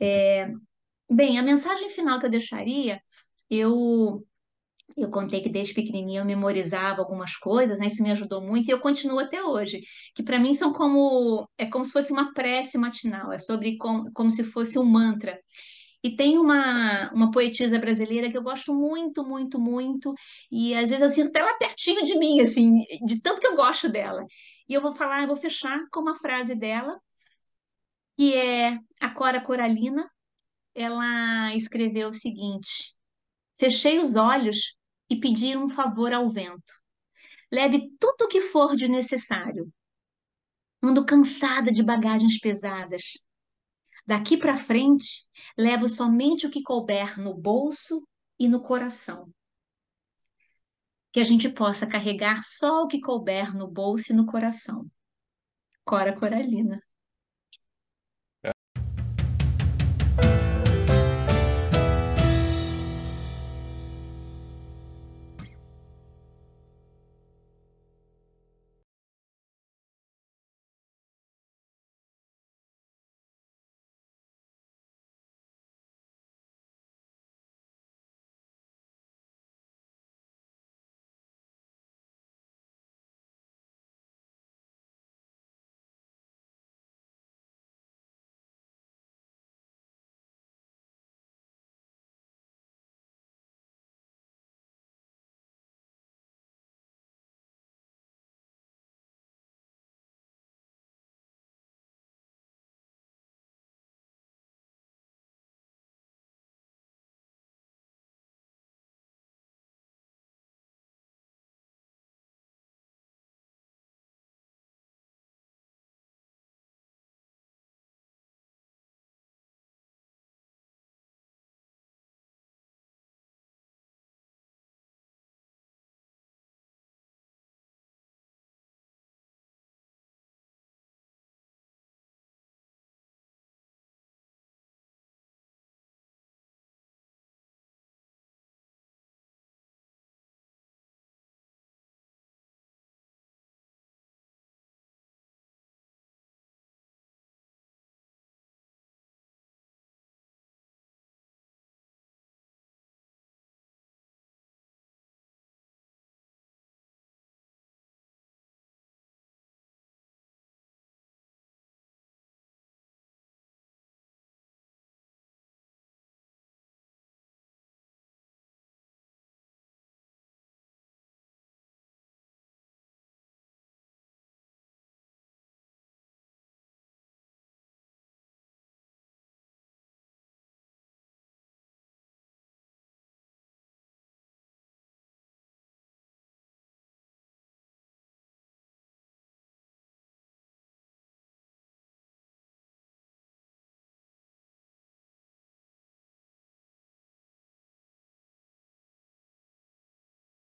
É, bem, a mensagem final que eu deixaria, eu eu contei que desde pequenininha eu memorizava algumas coisas, né? Isso me ajudou muito e eu continuo até hoje. Que para mim são como é como se fosse uma prece matinal, é sobre como, como se fosse um mantra. E tem uma, uma poetisa brasileira que eu gosto muito, muito, muito, e às vezes eu sinto até ela pertinho de mim, assim, de tanto que eu gosto dela. E eu vou falar, eu vou fechar com uma frase dela, que é a Cora Coralina. Ela escreveu o seguinte: Fechei os olhos e pedi um favor ao vento. Leve tudo o que for de necessário. Ando cansada de bagagens pesadas. Daqui para frente, levo somente o que couber no bolso e no coração. Que a gente possa carregar só o que couber no bolso e no coração. Cora Coralina.